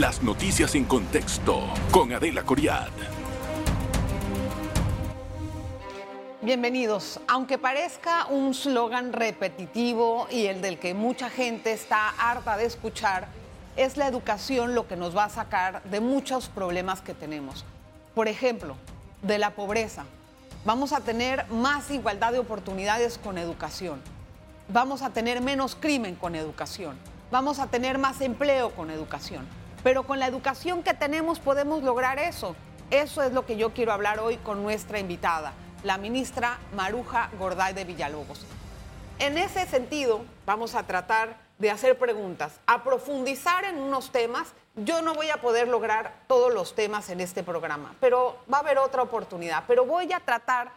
Las noticias en contexto con Adela Coriad. Bienvenidos. Aunque parezca un slogan repetitivo y el del que mucha gente está harta de escuchar, es la educación lo que nos va a sacar de muchos problemas que tenemos. Por ejemplo, de la pobreza. Vamos a tener más igualdad de oportunidades con educación. Vamos a tener menos crimen con educación. Vamos a tener más empleo con educación. Pero con la educación que tenemos podemos lograr eso. Eso es lo que yo quiero hablar hoy con nuestra invitada la ministra Maruja Gorday de Villalobos. En ese sentido, vamos a tratar de hacer preguntas, a profundizar en unos temas. Yo no voy a poder lograr todos los temas en este programa, pero va a haber otra oportunidad. Pero voy a tratar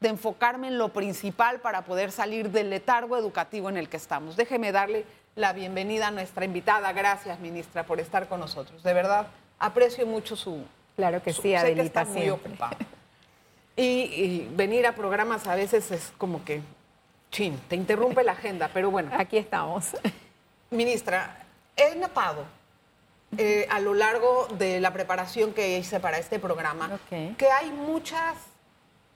de enfocarme en lo principal para poder salir del letargo educativo en el que estamos. Déjeme darle la bienvenida a nuestra invitada. Gracias, ministra, por estar con nosotros. De verdad, aprecio mucho su... Claro que sí, Adelita, muy ocupada. Y, venir a programas a veces es como que, chin, te interrumpe la agenda, pero bueno. Aquí estamos. Ministra, he notado eh, a lo largo de la preparación que hice para este programa que hay muchas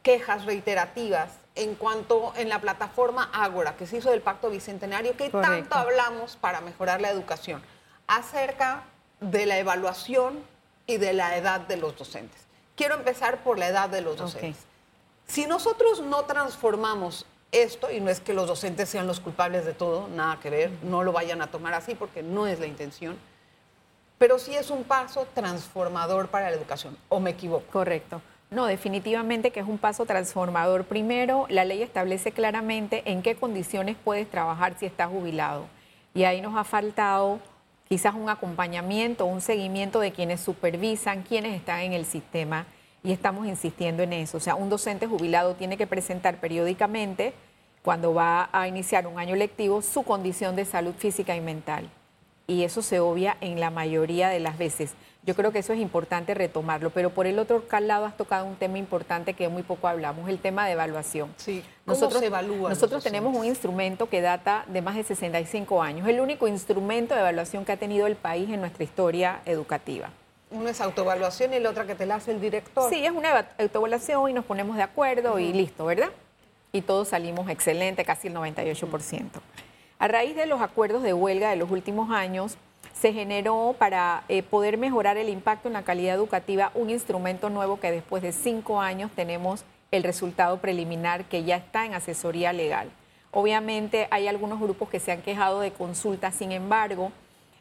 quejas reiterativas en cuanto en la plataforma Ágora, que se hizo del Pacto Bicentenario, que tanto hablamos para mejorar la educación, acerca de la evaluación y de la edad de los docentes quiero empezar por la edad de los docentes. Si nosotros no transformamos esto, y no es que los docentes sean los culpables de todo, nada que ver, no lo vayan a tomar así porque no es la intención, pero sí es un paso transformador para la educación, ¿o me equivoco? Correcto. No, definitivamente que es un paso transformador. Primero, la ley establece claramente en qué condiciones puedes trabajar si estás jubilado. Y ahí nos ha faltado quizás un acompañamiento, un seguimiento de quienes supervisan, quienes están en el sistema y estamos insistiendo en eso. O sea, un docente jubilado tiene que presentar periódicamente, cuando va a iniciar un año lectivo, su condición de salud física y mental. Y eso se obvia en la mayoría de las veces. Yo creo que eso es importante retomarlo, pero por el otro lado has tocado un tema importante que muy poco hablamos, el tema de evaluación. Sí, ¿cómo nosotros, se evalúa? Nosotros tenemos un instrumento que data de más de 65 años, el único instrumento de evaluación que ha tenido el país en nuestra historia educativa. Una es autoevaluación y la otra que te la hace el director. Sí, es una autoevaluación y nos ponemos de acuerdo y listo, ¿verdad? Y todos salimos excelente, casi el 98%. A raíz de los acuerdos de huelga de los últimos años, se generó para eh, poder mejorar el impacto en la calidad educativa un instrumento nuevo que después de cinco años tenemos el resultado preliminar que ya está en asesoría legal. Obviamente hay algunos grupos que se han quejado de consultas, sin embargo,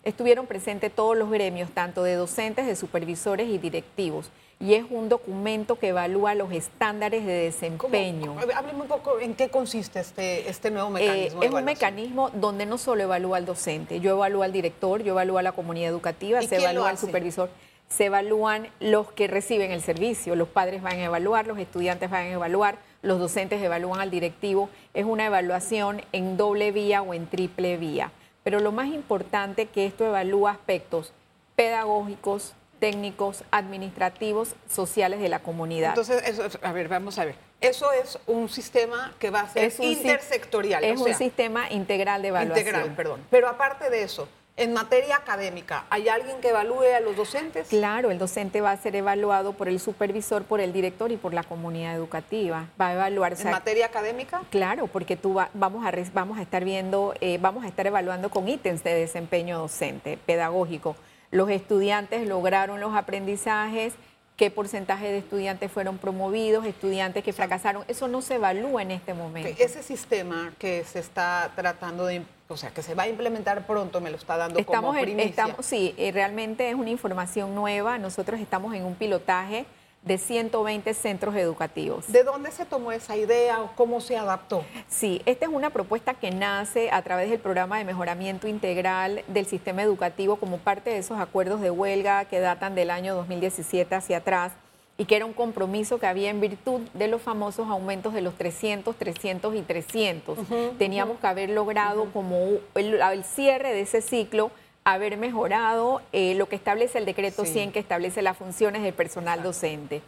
estuvieron presentes todos los gremios, tanto de docentes, de supervisores y directivos y es un documento que evalúa los estándares de desempeño. Hábleme un poco en qué consiste este, este nuevo eh, mecanismo. es un mecanismo donde no solo evalúa al docente, yo evalúo al director, yo evalúo a la comunidad educativa, se evalúa al supervisor, se evalúan los que reciben el servicio, los padres van a evaluar, los estudiantes van a evaluar, los docentes evalúan al directivo, es una evaluación en doble vía o en triple vía. Pero lo más importante que esto evalúa aspectos pedagógicos, técnicos, administrativos, sociales de la comunidad. Entonces, eso, a ver, vamos a ver. Eso es un sistema que va a ser intersectorial. Es un sistema integral de evaluación. Integral, perdón. Pero aparte de eso, en materia académica, ¿hay alguien que evalúe a los docentes? Claro, el docente va a ser evaluado por el supervisor, por el director y por la comunidad educativa. Va a evaluarse. ¿En materia académica? Claro, porque tú vamos, a, vamos a estar viendo, eh, vamos a estar evaluando con ítems de desempeño docente, pedagógico los estudiantes lograron los aprendizajes, qué porcentaje de estudiantes fueron promovidos, estudiantes que fracasaron. Eso no se evalúa en este momento. Ese sistema que se está tratando de, o sea, que se va a implementar pronto, me lo está dando estamos como primicia. estamos, sí, eh, realmente es una información nueva. Nosotros estamos en un pilotaje de 120 centros educativos. ¿De dónde se tomó esa idea o cómo se adaptó? Sí, esta es una propuesta que nace a través del programa de mejoramiento integral del sistema educativo como parte de esos acuerdos de huelga que datan del año 2017 hacia atrás y que era un compromiso que había en virtud de los famosos aumentos de los 300, 300 y 300. Teníamos que haber logrado como el cierre de ese ciclo haber mejorado eh, lo que establece el decreto 100 que establece las funciones del personal docente.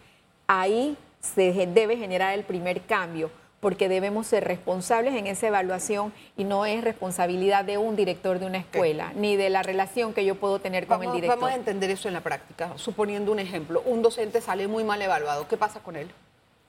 Ahí se debe generar el primer cambio, porque debemos ser responsables en esa evaluación y no es responsabilidad de un director de una escuela, ni de la relación que yo puedo tener con el director. Vamos a entender eso en la práctica. Suponiendo un ejemplo, un docente sale muy mal evaluado, ¿qué pasa con él?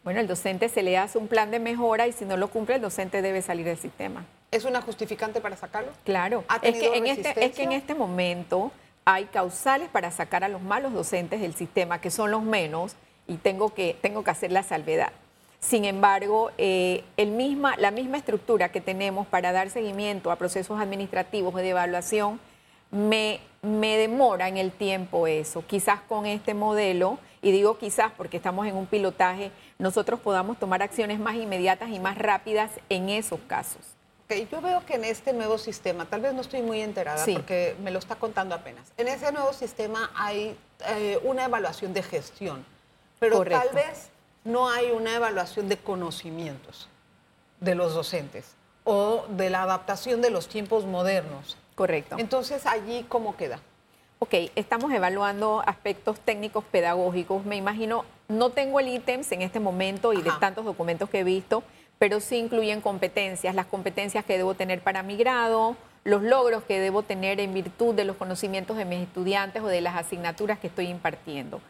Bueno, el docente se le hace un plan de mejora y si no lo cumple, el docente debe salir del sistema. ¿Es una justificante para sacarlo? Claro. Es que, en este, es que en este momento hay causales para sacar a los malos docentes del sistema, que son los menos, y tengo que, tengo que hacer la salvedad. Sin embargo, eh, el misma, la misma estructura que tenemos para dar seguimiento a procesos administrativos de evaluación me, me demora en el tiempo eso. Quizás con este modelo, y digo quizás porque estamos en un pilotaje, nosotros podamos tomar acciones más inmediatas y más rápidas en esos casos. Okay, yo veo que en este nuevo sistema, tal vez no estoy muy enterada porque me lo está contando apenas, en ese nuevo sistema hay eh, una evaluación de gestión, pero tal vez no hay una evaluación de conocimientos de los docentes o de la adaptación de los tiempos modernos. Correcto. Entonces, allí, ¿cómo queda? Ok, estamos evaluando aspectos técnicos pedagógicos. Me imagino, no tengo el ítems en este momento y de tantos documentos que he visto, pero sí incluyen competencias, las competencias que debo tener para mi grado, los logros que debo tener en virtud de los conocimientos de mis estudiantes o de las asignaturas que estoy impartiendo.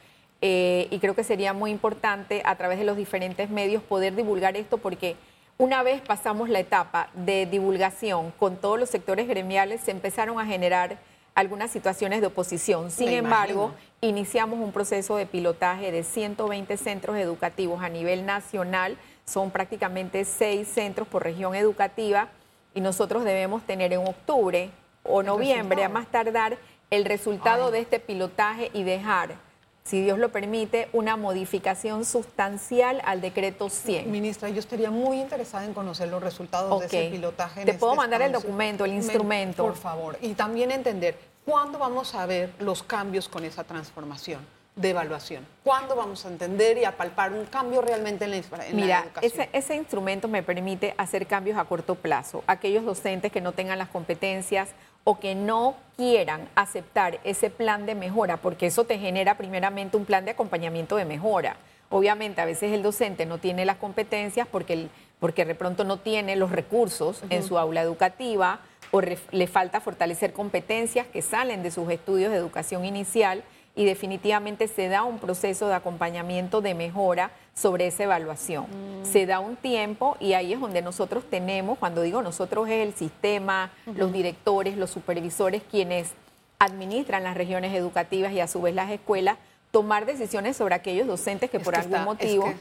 Eh, y creo que sería muy importante a través de los diferentes medios poder divulgar esto porque una vez pasamos la etapa de divulgación con todos los sectores gremiales, se empezaron a generar algunas situaciones de oposición. Sin embargo, iniciamos un proceso de pilotaje de 120 centros educativos a nivel nacional. Son prácticamente seis centros por región educativa y nosotros debemos tener en octubre o noviembre, a más tardar, el resultado de este pilotaje y dejar si Dios lo permite, una modificación sustancial al decreto 100. Ministra, yo estaría muy interesada en conocer los resultados de ese pilotaje. Te puedo este mandar el documento, el instrumento. por favor. Y también entender cuándo vamos a ver los cambios con esa transformación de evaluación. ¿Cuándo vamos a entender y a palpar un cambio realmente en la, en Mira, educación? Ese, ese instrumento me permite hacer cambios a corto plazo. Aquellos docentes que no tengan las competencias o que no quieran aceptar ese plan de mejora, porque eso te genera primeramente un plan de acompañamiento de mejora. Obviamente, a veces el docente no tiene las competencias porque, porque de pronto no tiene los recursos en su aula educativa o le falta fortalecer competencias que salen de sus estudios de educación inicial y definitivamente se da un proceso de acompañamiento de mejora sobre esa evaluación. Mm. Se da un tiempo y ahí es donde nosotros tenemos, cuando digo nosotros es el sistema, los directores, los supervisores, quienes administran las regiones educativas y a su vez las escuelas, tomar decisiones sobre aquellos docentes que por algún motivo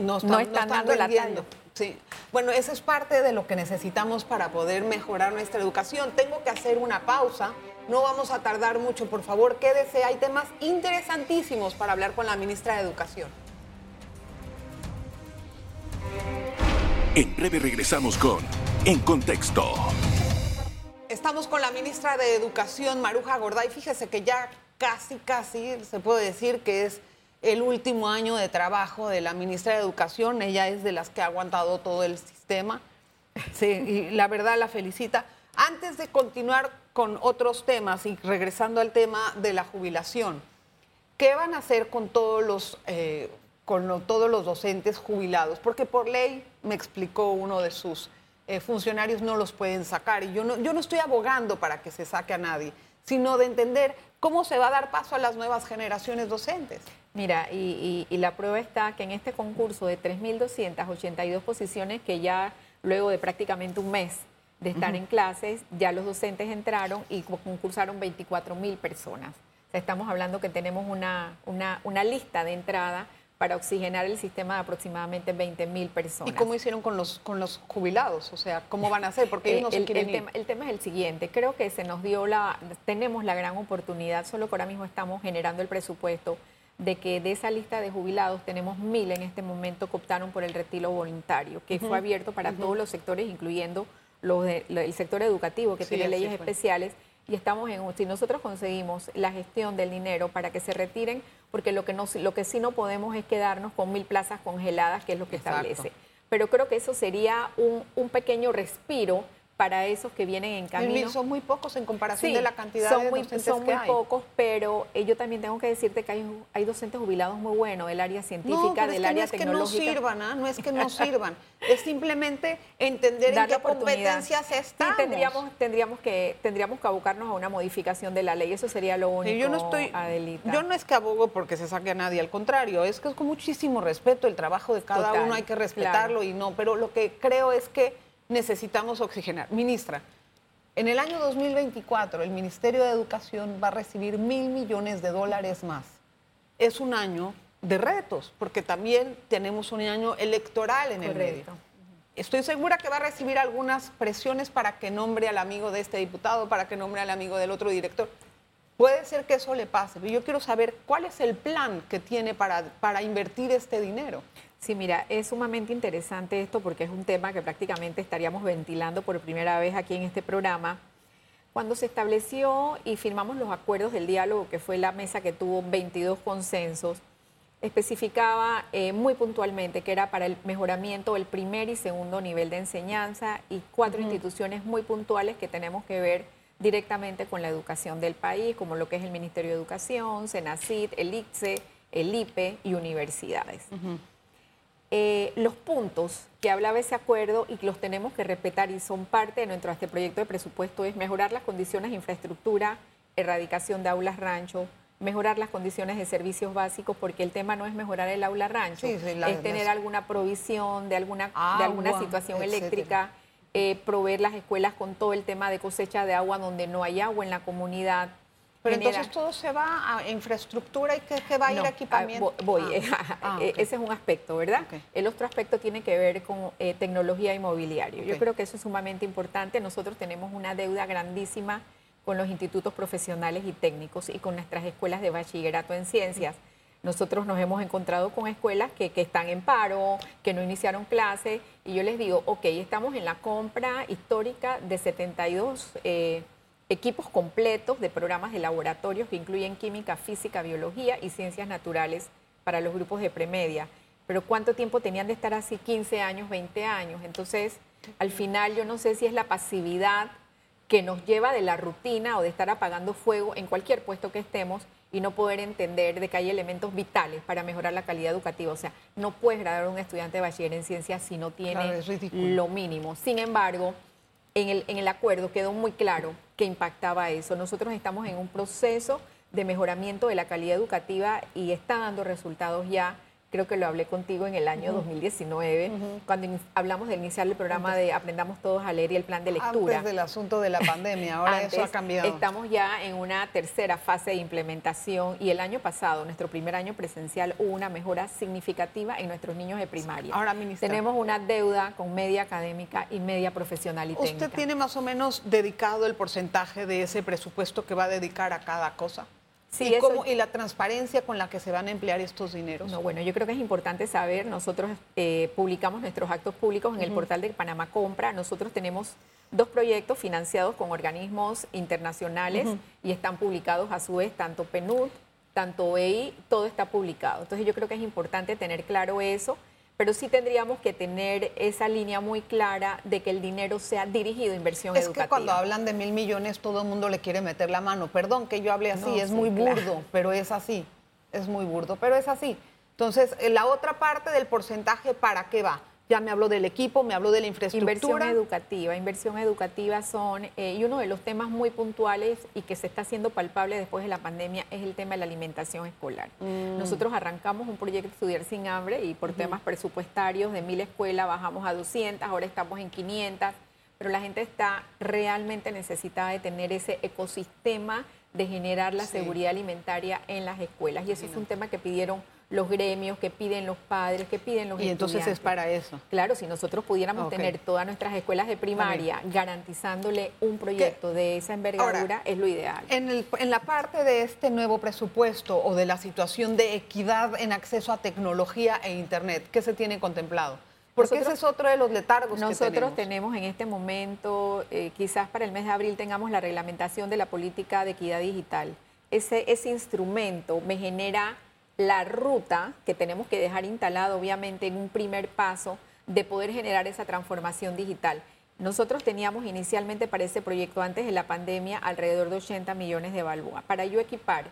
no están, dando la Sí. Bueno, eso es parte de lo que necesitamos para poder mejorar nuestra educación. Tengo que hacer una pausa. No vamos a tardar mucho, por favor, quédese. Hay temas interesantísimos para hablar con la ministra de Educación. En breve regresamos con En Contexto. Estamos con la ministra de Educación, Maruja Gorday. Fíjese que ya casi, casi se puede decir que es el último año de trabajo de la ministra de Educación. Ella es de las que ha aguantado todo el sistema. Sí, y la verdad la felicita. Antes de continuar con otros temas y regresando al tema de la jubilación, ¿qué van a hacer con todos los, eh, con todos los docentes jubilados? Porque por ley, me explicó uno de sus eh, funcionarios, no los pueden sacar. Y yo no, yo no estoy abogando para que se saque a nadie, sino de entender cómo se va a dar paso a las nuevas generaciones docentes. Mira, y, la prueba está que en este concurso de 3.282 posiciones, que ya luego de prácticamente un mes de estar en clases, ya los docentes entraron y concursaron 24.000 personas. O sea, estamos hablando que tenemos una, una, lista de entrada para oxigenar el sistema de aproximadamente 20 mil personas. ¿Y cómo hicieron con los, con los jubilados? O sea, ¿cómo van a hacer? Porque ellos no se el, quieren Tema, el tema es el siguiente. Creo que se nos dio la, tenemos la gran oportunidad, solo que ahora mismo estamos generando el presupuesto de que de esa lista de jubilados tenemos mil en este momento que optaron por el retiro voluntario, que fue abierto para todos los sectores, incluyendo los el sector educativo, que tiene leyes especiales. Y estamos en si nosotros conseguimos la gestión del dinero para que se retiren, porque lo que, no, lo que sí no podemos es quedarnos con mil plazas congeladas, que es lo que establece. Pero creo que eso sería un, un pequeño respiro para esos que vienen en camino. son muy pocos en comparación de la cantidad son de muy, docentes son que muy pocos, pero eh, yo también tengo que decirte que hay, hay docentes jubilados muy buenos del área científica, del área tecnológica. No, es que no sirvan, ¿ah? no es que no sirvan, es simplemente entender en qué competencias estamos. Sí, tendríamos, tendríamos, que, tendríamos que abocarnos a una modificación de la ley, eso sería lo único, yo no estoy, Yo no es que abogo porque se saque a nadie, al contrario, es que es con muchísimo respeto el trabajo de cada uno, hay que respetarlo y no, pero lo que creo es que necesitamos oxigenar. Ministra, en el año 2024 el Ministerio de Educación va a recibir mil millones de dólares más. Es un año de retos, porque también tenemos un año electoral en el medio. Estoy segura que va a recibir algunas presiones para que nombre al amigo de este diputado, para que nombre al amigo del otro director. Puede ser que eso le pase, pero yo quiero saber cuál es el plan que tiene para, para invertir este dinero. Sí, mira, es sumamente interesante esto porque es un tema que prácticamente estaríamos ventilando por primera vez aquí en este programa. Cuando se estableció y firmamos los acuerdos del diálogo, que fue la mesa que tuvo 22 consensos, especificaba eh, muy puntualmente que era para el mejoramiento del primer y segundo nivel de enseñanza y cuatro instituciones muy puntuales que tenemos que ver directamente con la educación del país, como lo que es el Ministerio de Educación, SENACID, el ICSE, el IPE y universidades. Eh, los puntos que hablaba ese acuerdo y que los tenemos que respetar y son parte de nuestro este proyecto de presupuesto es mejorar las condiciones de infraestructura, erradicación de aulas rancho, mejorar las condiciones de servicios básicos, porque el tema no es mejorar el aula rancho, es tener alguna provisión de alguna, de alguna situación eléctrica, eh, proveer las escuelas con todo el tema de cosecha de agua donde no hay agua en la comunidad, pero entonces todo se va a infraestructura y que, va a ir a equipamiento. voy, ah, ah, eh, ese es un aspecto, ¿verdad? El otro aspecto tiene que ver con eh, tecnología inmobiliaria. Yo creo que eso es sumamente importante. Nosotros tenemos una deuda grandísima con los institutos profesionales y técnicos y con nuestras escuelas de bachillerato en ciencias. Nosotros nos hemos encontrado con escuelas que, están en paro, que no iniciaron clase, y yo les digo, ok, estamos en la compra histórica de 72 eh, equipos completos de programas de laboratorios que incluyen química, física, biología y ciencias naturales para los grupos de premedia. Pero ¿cuánto tiempo tenían de estar así? 15 años, 20 años. Entonces, al final yo no sé si es la pasividad que nos lleva de la rutina o de estar apagando fuego en cualquier puesto que estemos y no poder entender de que hay elementos vitales para mejorar la calidad educativa. O sea, no puedes graduar a un estudiante de bachiller en ciencias si no tiene lo mínimo. Sin embargo, en el, en el acuerdo quedó muy claro que impactaba eso. Nosotros estamos en un proceso de mejoramiento de la calidad educativa y está dando resultados ya creo que lo hablé contigo en el año 2019, cuando hablamos de iniciar el programa de Aprendamos Todos a Leer y el plan de lectura. Antes del asunto de la pandemia, ahora eso ha cambiado. Estamos ya en una tercera fase de implementación y el año pasado, nuestro primer año presencial, hubo una mejora significativa en nuestros niños de primaria. Ahora, ministra. Tenemos una deuda con media académica y media profesional y técnica. ¿Usted tiene más o menos dedicado el porcentaje de ese presupuesto que va a dedicar a cada cosa? ¿Y, ¿Y, la transparencia con la que se van a emplear estos dineros? No, bueno, yo creo que es importante saber, nosotros eh, publicamos nuestros actos públicos en el portal de Panamá Compra, nosotros tenemos dos proyectos financiados con organismos internacionales y están publicados a su vez tanto PNUD, tanto EI, todo está publicado. Entonces yo creo que es importante tener claro eso pero sí tendríamos que tener esa línea muy clara de que el dinero sea dirigido a inversión educativa. Es que cuando hablan de mil millones todo el mundo le quiere meter la mano. Perdón que yo hable así, es muy burdo, pero es así. Es muy burdo, pero es así. Entonces, la otra parte del porcentaje, ¿para qué va? Ya me habló del equipo, me habló de la infraestructura. Inversión educativa, inversión educativa son, eh, y uno de los temas muy puntuales y que se está haciendo palpable después de la pandemia es el tema de la alimentación escolar. Mm. Nosotros arrancamos un proyecto Estudiar sin Hambre y por temas presupuestarios de mil escuelas bajamos a 200, ahora estamos en 500, pero la gente está realmente necesitada de tener ese ecosistema de generar la seguridad alimentaria en las escuelas. Y eso es un tema que pidieron los gremios, que piden los padres, que piden los y entonces es para eso. Claro, si nosotros pudiéramos tener todas nuestras escuelas de primaria garantizándole un proyecto de esa envergadura, es lo ideal. En, el, en la parte de este nuevo presupuesto o de la situación de equidad en acceso a tecnología e Internet, ¿qué se tiene contemplado? Porque ese es otro de los letargos nosotros que tenemos. tenemos en este momento, eh, quizás para el mes de abril tengamos la reglamentación de la política de equidad digital. Ese, ese instrumento me genera la ruta que tenemos que dejar instalada, obviamente, en un primer paso de poder generar esa transformación digital. Nosotros teníamos inicialmente para ese proyecto antes de la pandemia alrededor de 80 millones de balboa. Para yo equipar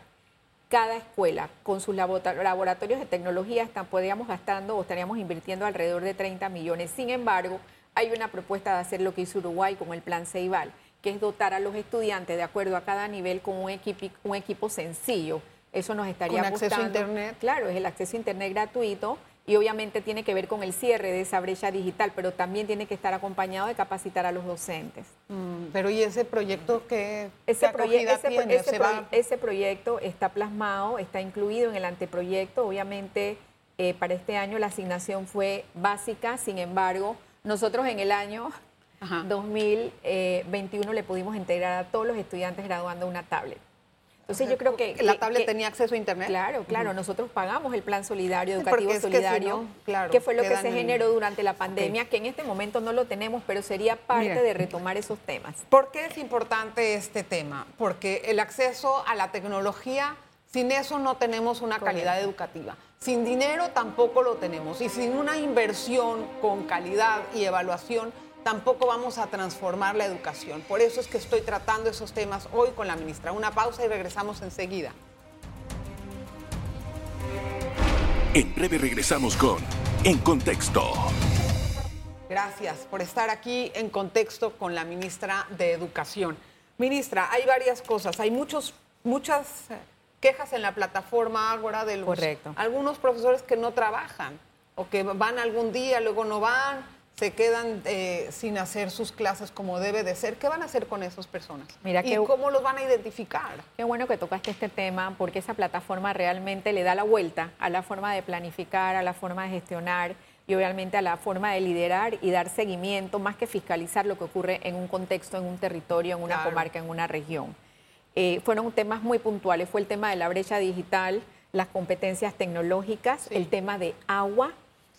cada escuela con sus laboratorios de tecnología podríamos gastando o estaríamos invirtiendo alrededor de 30 millones. Sin embargo, hay una propuesta de hacer lo que hizo Uruguay con el plan Ceibal, que es dotar a los estudiantes de acuerdo a cada nivel con un equipo sencillo. Eso nos estaría ¿Con acceso a Internet? Claro, es el acceso a Internet gratuito y obviamente tiene que ver con el cierre de esa brecha digital, pero también tiene que estar acompañado de capacitar a los docentes. Mm, pero ¿y ese proyecto qué, ese, ese, ese, proyecto está plasmado, está incluido en el anteproyecto. Obviamente eh, para este año la asignación fue básica, sin embargo, nosotros en el año 2021 le pudimos integrar a todos los estudiantes graduando una tablet. Entonces yo creo que... ¿La tablet tenía acceso a Internet? Claro, claro. Nosotros pagamos el plan solidario, educativo solidario, que, fue lo que se generó durante la pandemia, que en este momento no lo tenemos, pero sería parte de retomar esos temas. ¿Por qué es importante este tema? Porque el acceso a la tecnología, sin eso no tenemos una calidad educativa. Sin dinero tampoco lo tenemos. Y sin una inversión con calidad y evaluación tampoco vamos a transformar la educación. Por eso es que estoy tratando esos temas hoy con la ministra. Una pausa y regresamos enseguida. En breve regresamos con En Contexto. Gracias por estar aquí en contexto con la ministra de Educación. Ministra, hay varias cosas. Hay muchos, muchas quejas en la plataforma Ágora de los algunos profesores que no trabajan o que van algún día, luego no van se quedan eh, sin hacer sus clases como debe de ser. ¿Qué van a hacer con esas personas? Mira, ¿Y cómo los van a identificar? Qué bueno que tocaste este tema porque esa plataforma realmente le da la vuelta a la forma de planificar, a la forma de gestionar y obviamente a la forma de liderar y dar seguimiento, más que fiscalizar lo que ocurre en un contexto, en un territorio, en una comarca, en una región. Eh, fueron temas muy puntuales, fue el tema de la brecha digital, las competencias tecnológicas, el tema de agua,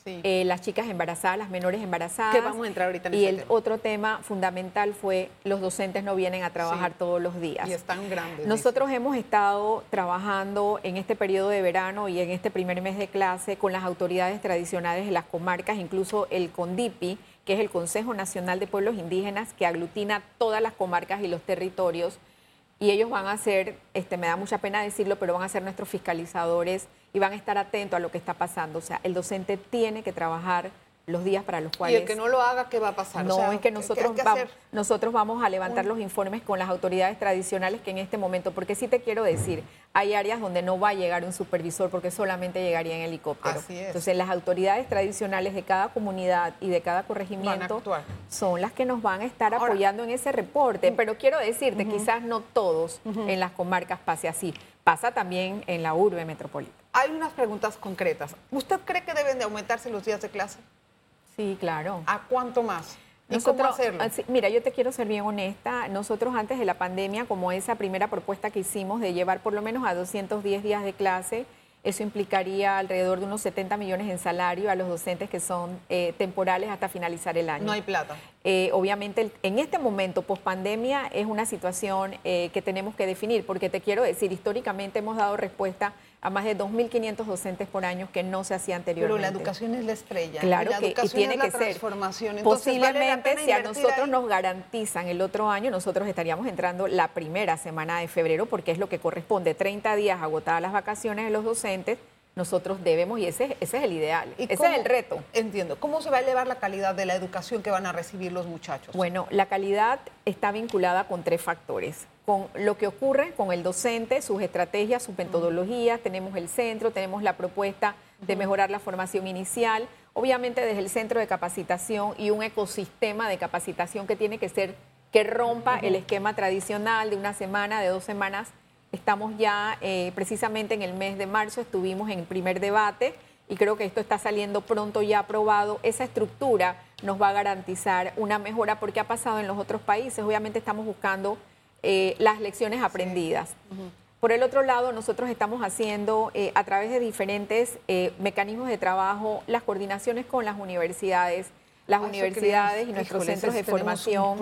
eh, las chicas embarazadas, las menores embarazadas. Que vamos a entrar ahorita en Y el otro tema fundamental fue los docentes no vienen a trabajar todos los días. Y están grandes. Nosotros hemos estado trabajando en este periodo de verano y en este primer mes de clase con las autoridades tradicionales de las comarcas, incluso el CONDIPI, que es el Consejo Nacional de Pueblos Indígenas, que aglutina todas las comarcas y los territorios. Y ellos van a ser, este, me da mucha pena decirlo, pero van a ser nuestros fiscalizadores y van a estar atentos a lo que está pasando. O sea, el docente tiene que trabajar los días para los cuales... Y el que no lo haga, ¿qué va a pasar? No, es que nosotros, vamos, nosotros vamos a levantar los informes con las autoridades tradicionales que en este momento, porque sí te quiero decir, hay áreas donde no va a llegar un supervisor porque solamente llegaría en helicóptero. Así es. Entonces, las autoridades tradicionales de cada comunidad y de cada corregimiento son las que nos van a estar apoyando en ese reporte. Pero quiero decirte, quizás no todos en las comarcas pase así. Pasa también en la urbe metropolitana. Hay unas preguntas concretas. ¿Usted cree que deben de aumentarse los días de clase? Sí, claro. ¿A cuánto más? ¿Y cómo hacerlo? Mira, yo te quiero ser bien honesta. Nosotros antes de la pandemia, como esa primera propuesta que hicimos de llevar por lo menos a 210 días de clase, eso implicaría alrededor de unos 70 millones en salario a los docentes que son eh, temporales hasta finalizar el año. No hay plata. Eh, obviamente, en este momento, post pandemia, es una situación eh, que tenemos que definir, porque te quiero decir, históricamente hemos dado respuesta a más de 2.500 docentes por año que no se hacía anteriormente. Pero la educación es la estrella. Claro la que educación tiene es la que transformación. ser. Posiblemente, si a nosotros nos garantizan el otro año, nosotros estaríamos entrando la primera semana de febrero, porque es lo que corresponde, 30 días agotadas las vacaciones de los docentes nosotros debemos, y ese, ese es el ideal, ese es el reto. Entiendo. ¿Cómo se va a elevar la calidad de la educación que van a recibir los muchachos? Bueno, la calidad está vinculada con tres factores. Con lo que ocurre con el docente, sus estrategias, sus metodologías, tenemos el centro, tenemos la propuesta de mejorar la formación inicial, obviamente desde el centro de capacitación y un ecosistema de capacitación que tiene que ser que rompa el esquema tradicional de una semana, de dos semanas Estamos ya eh, precisamente en el mes de marzo, estuvimos en el primer debate y creo que esto está saliendo pronto ya aprobado. Esa estructura nos va a garantizar una mejora porque ha pasado en los otros países. Obviamente estamos buscando eh, las lecciones aprendidas. Por el otro lado, nosotros estamos haciendo eh, a través de diferentes mecanismos de trabajo las coordinaciones con las universidades, las universidades y nuestros centros de formación.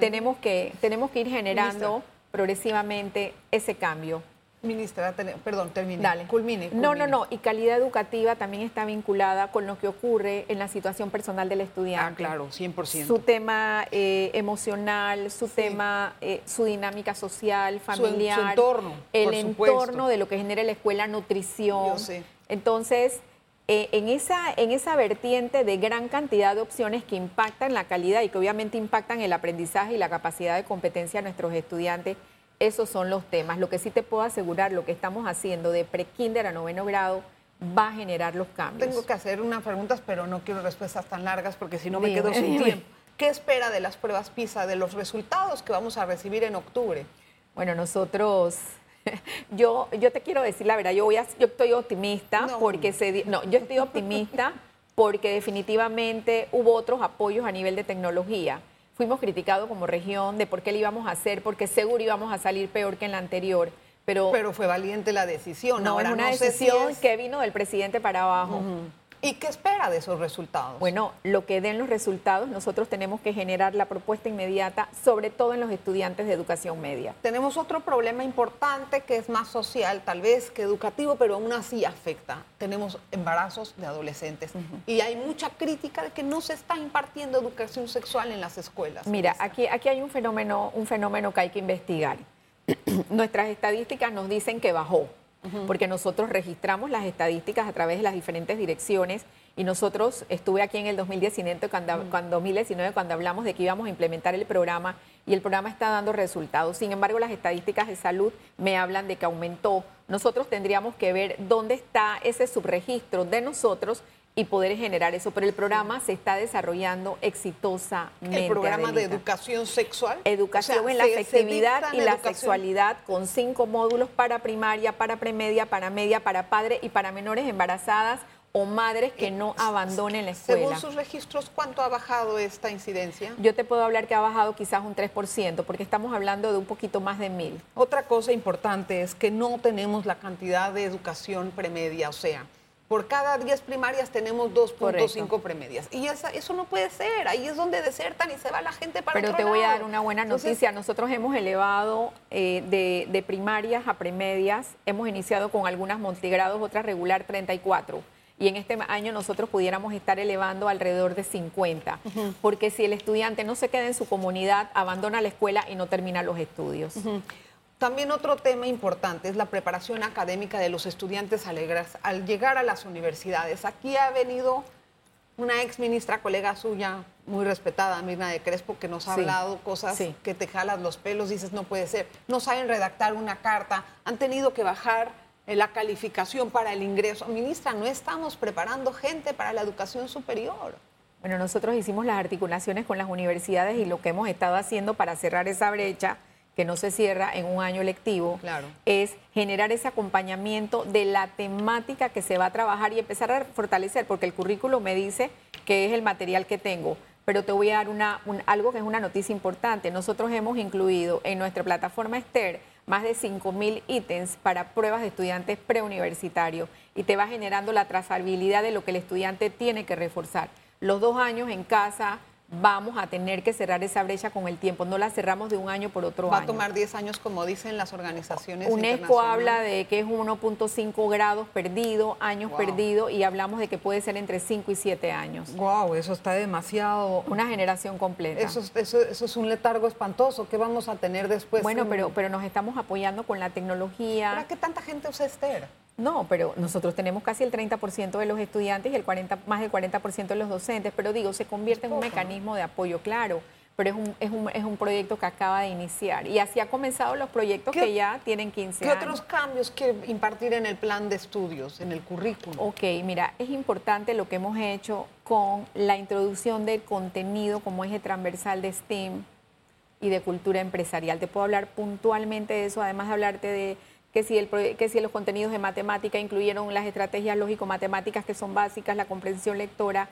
Tenemos que, tenemos que ir generando progresivamente ese cambio. Ministra, perdón, termine. Dale. Culmine, No, no, no. Y calidad educativa también está vinculada con lo que ocurre en la situación personal del estudiante. Ah, claro, 100%. Su tema eh, emocional, su tema, eh, su dinámica social, familiar. Su, entorno. El entorno de lo que genera la escuela, nutrición. Yo sé. Entonces, eh, en, esa, en esa vertiente de gran cantidad de opciones que impactan la calidad y que obviamente impactan el aprendizaje y la capacidad de competencia de nuestros estudiantes, esos son los temas. Lo que sí te puedo asegurar, lo que estamos haciendo de pre-kinder a noveno grado va a generar los cambios. Tengo que hacer unas preguntas, pero no quiero respuestas tan largas porque si no me quedo sin tiempo. ¿Qué espera de las pruebas PISA, de los resultados que vamos a recibir en octubre? Bueno, nosotros yo, yo te quiero decir la verdad, yo, voy a, yo estoy optimista porque se, no, yo estoy optimista porque definitivamente hubo otros apoyos a nivel de tecnología fuimos criticados como región de por qué le íbamos a hacer, porque seguro íbamos a salir peor que en la anterior. Pero, pero fue valiente la decisión. No, es una decisión que vino del presidente para abajo. ¿Y qué espera de esos resultados? Bueno, lo que den los resultados, nosotros tenemos que generar la propuesta inmediata, sobre todo en los estudiantes de educación media. Tenemos otro problema importante que es más social, tal vez, que educativo, pero aún así afecta. Tenemos embarazos de adolescentes y hay mucha crítica de que no se está impartiendo educación sexual en las escuelas. Mira, aquí, aquí hay un fenómeno, un fenómeno que hay que investigar. Nuestras estadísticas nos dicen que bajó porque nosotros registramos las estadísticas a través de las diferentes direcciones y nosotros estuve aquí en el 2019 cuando, cuando, 2019 cuando hablamos de que íbamos a implementar el programa y el programa está dando resultados. Sin embargo, las estadísticas de salud me hablan de que aumentó. Nosotros tendríamos que ver dónde está ese subregistro de nosotros y poder generar eso. Pero el programa se está desarrollando exitosamente. ¿El programa de educación sexual? Educación en la afectividad y la sexualidad con cinco módulos para primaria, para premedia, para media, para padre y para menores embarazadas o madres que no abandonen la escuela. Según sus registros, ¿cuánto ha bajado esta incidencia? Yo te puedo hablar que ha bajado quizás un 3%, porque estamos hablando de un poquito más de mil. Otra cosa importante es que no tenemos la cantidad de educación premedia, o sea, por cada 10 primarias tenemos 2.5 premedias. Y eso no puede ser. Ahí es donde desertan y se va la gente para Pero te voy a dar una buena noticia. Nosotros hemos elevado eh, de, primarias a premedias. Hemos iniciado con algunas multigrados, otras regular 34 y en este año nosotros pudiéramos estar elevando alrededor de 50, porque si el estudiante no se queda en su comunidad, abandona la escuela y no termina los estudios. También otro tema importante es la preparación académica de los estudiantes alegres al llegar a las universidades. Aquí ha venido una ex ministra, colega suya, muy respetada, Mirna de Crespo, que nos ha hablado cosas que te jalas los pelos, dices, no puede ser. No saben redactar una carta, han tenido que bajar la calificación para el ingreso. Ministra, no estamos preparando gente para la educación superior. Bueno, nosotros hicimos las articulaciones con las universidades y lo que hemos estado haciendo para cerrar esa brecha que no se cierra en un año lectivo, es generar ese acompañamiento de la temática que se va a trabajar y empezar a fortalecer, porque el currículo me dice que es el material que tengo. Pero te voy a dar una, algo que es una noticia importante. Nosotros hemos incluido en nuestra plataforma Esther más de 5.000 ítems para pruebas de estudiantes preuniversitarios y te va generando la trazabilidad de lo que el estudiante tiene que reforzar. Los dos años en casa, vamos a tener que cerrar esa brecha con el tiempo. No la cerramos de un año por otro año. Va a tomar 10 años, como dicen las organizaciones. UNESCO habla de que es 1.5 grados perdido, años perdidos, y hablamos de que puede ser entre 5 y 7 años. ¡Wow! Eso está demasiado. Una generación completa. Eso, eso, es un letargo espantoso. ¿Qué vamos a tener después? Bueno, pero, pero nos estamos apoyando con la tecnología. ¿Para qué tanta gente usa Esther? No, pero nosotros tenemos casi el 30% de los estudiantes y el 40, más del 40% de los docentes, pero digo, se convierte en un mecanismo de apoyo, claro, pero es un, es, un, es un proyecto que acaba de iniciar. Y así ha comenzado los proyectos que ya tienen 15 años. ¿Qué otros cambios quiere impartir en el plan de estudios, en el currículum? Ok, mira, es importante lo que hemos hecho con la introducción del contenido como eje transversal de STEAM y de cultura empresarial. Te puedo hablar puntualmente de eso, además de hablarte de que si, el, que si los contenidos de matemática incluyeron las estrategias lógico-matemáticas que son básicas, la comprensión lectora.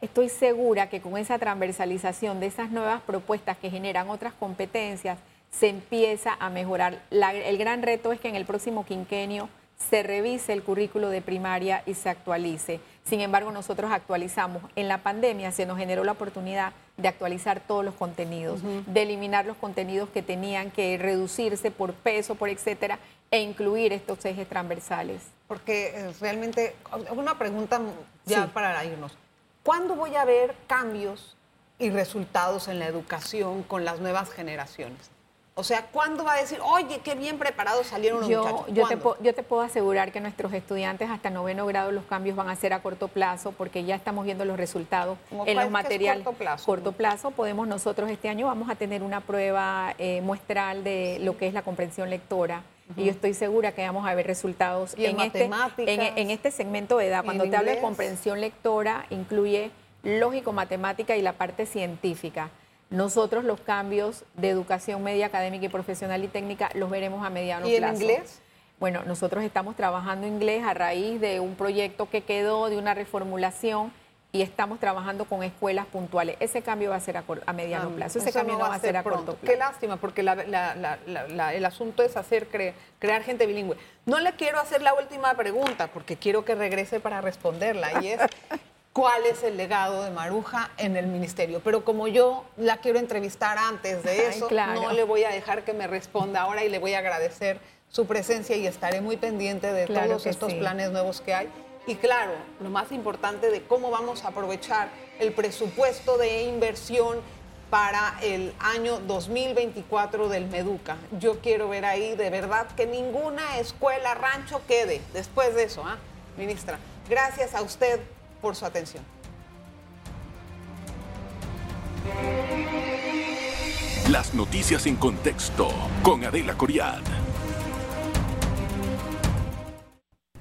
Estoy segura que con esa transversalización de esas nuevas propuestas que generan otras competencias, se empieza a mejorar. el gran reto es que en el próximo quinquenio se revise el currículo de primaria y se actualice. Sin embargo, nosotros actualizamos. En la pandemia se nos generó la oportunidad de actualizar todos los contenidos, de eliminar los contenidos que tenían que reducirse por peso, por etcétera, e incluir estos ejes transversales. Porque eh, realmente, una pregunta ya para irnos. ¿Cuándo voy a ver cambios y resultados en la educación con las nuevas generaciones? O sea, ¿cuándo va a decir, oye, qué bien preparados salieron los muchachos? Yo te, yo te, puedo asegurar que nuestros estudiantes hasta noveno grado los cambios van a ser a corto plazo porque ya estamos viendo los resultados en los materiales. corto plazo? Corto plazo, podemos nosotros este año vamos a tener una prueba eh, muestral de lo que es la comprensión lectora. Y yo estoy segura que vamos a ver resultados en, este, en, este segmento de edad. Cuando te hablo de comprensión lectora, incluye lógico, matemática y la parte científica. Nosotros los cambios de educación media, académica y profesional y técnica los veremos a mediano plazo. ¿Y en inglés? Bueno, nosotros estamos trabajando inglés a raíz de un proyecto que quedó, de una reformulación y estamos trabajando con escuelas puntuales. Ese cambio va a ser a, mediano ah, plazo, ese cambio no va a ser a corto plazo. Qué lástima, porque el asunto es hacer crear gente bilingüe. No le quiero hacer la última pregunta, porque quiero que regrese para responderla, y es, ¿cuál es el legado de Maruja en el ministerio? Pero como yo la quiero entrevistar antes de eso, no le voy a dejar que me responda ahora y le voy a agradecer su presencia y estaré muy pendiente de todos estos planes nuevos que hay y claro, lo más importante de cómo vamos a aprovechar el presupuesto de inversión para el año 2024 del Meduca. Yo quiero ver ahí de verdad que ninguna escuela rancho quede después de eso, ¿ah? ministra. Gracias a usted por su atención. Las noticias en contexto con Adela Coriad.